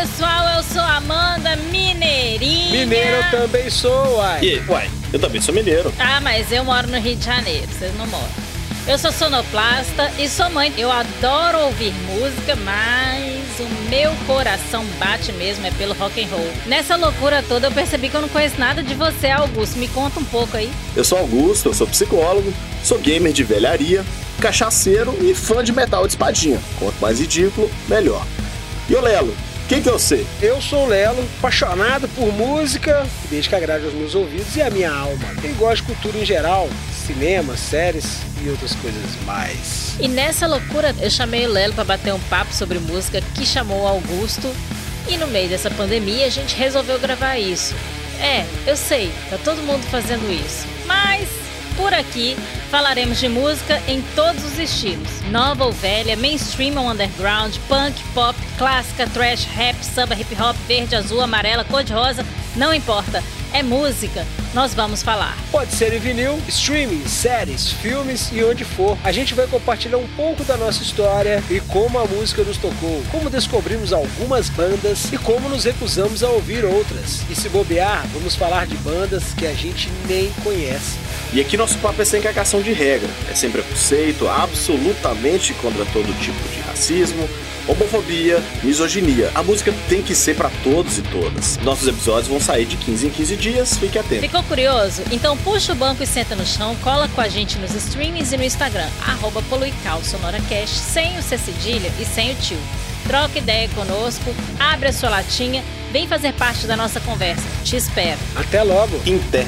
pessoal, eu sou Amanda Mineirinha. Mineiro eu também sou, uai. E, uai, eu também sou mineiro. Ah, mas eu moro no Rio de Janeiro, vocês não moram. Eu sou sonoplasta e sou mãe. Eu adoro ouvir música, mas o meu coração bate mesmo é pelo rock and roll. Nessa loucura toda eu percebi que eu não conheço nada de você, Augusto. Me conta um pouco aí. Eu sou Augusto, eu sou psicólogo, sou gamer de velharia, cachaceiro e fã de metal de espadinha. Quanto mais ridículo, melhor. E o Lelo, quem que é você? Eu sou o Lelo, apaixonado por música, desde que agrade aos meus ouvidos e a minha alma. Eu gosto de cultura em geral, cinema, séries e outras coisas mais. E nessa loucura eu chamei o Lelo para bater um papo sobre música que chamou o Augusto. E no meio dessa pandemia a gente resolveu gravar isso. É, eu sei, tá todo mundo fazendo isso. Mas por aqui falaremos de música em todos os estilos: nova ou velha, mainstream ou underground, punk, pop, clássica, trash, rap, samba, hip hop, verde, azul, amarela, cor de rosa, não importa é música, nós vamos falar. Pode ser em vinil, streaming, séries, filmes e onde for. A gente vai compartilhar um pouco da nossa história e como a música nos tocou, como descobrimos algumas bandas e como nos recusamos a ouvir outras. E se bobear, vamos falar de bandas que a gente nem conhece. E aqui nosso papo é sem cagação de regra, é sem preconceito, absolutamente contra todo tipo de racismo, homofobia, misoginia. A música tem que ser para todos e todas. Nossos episódios vão sair de 15 em 15 dias, fique atento. Ficou curioso? Então puxa o banco e senta no chão, cola com a gente nos streamings e no Instagram, arroba poluicalsonoracast, sem o C cedilha e sem o tio. Troca ideia conosco, abre a sua latinha, vem fazer parte da nossa conversa. Te espero. Até logo. Inter.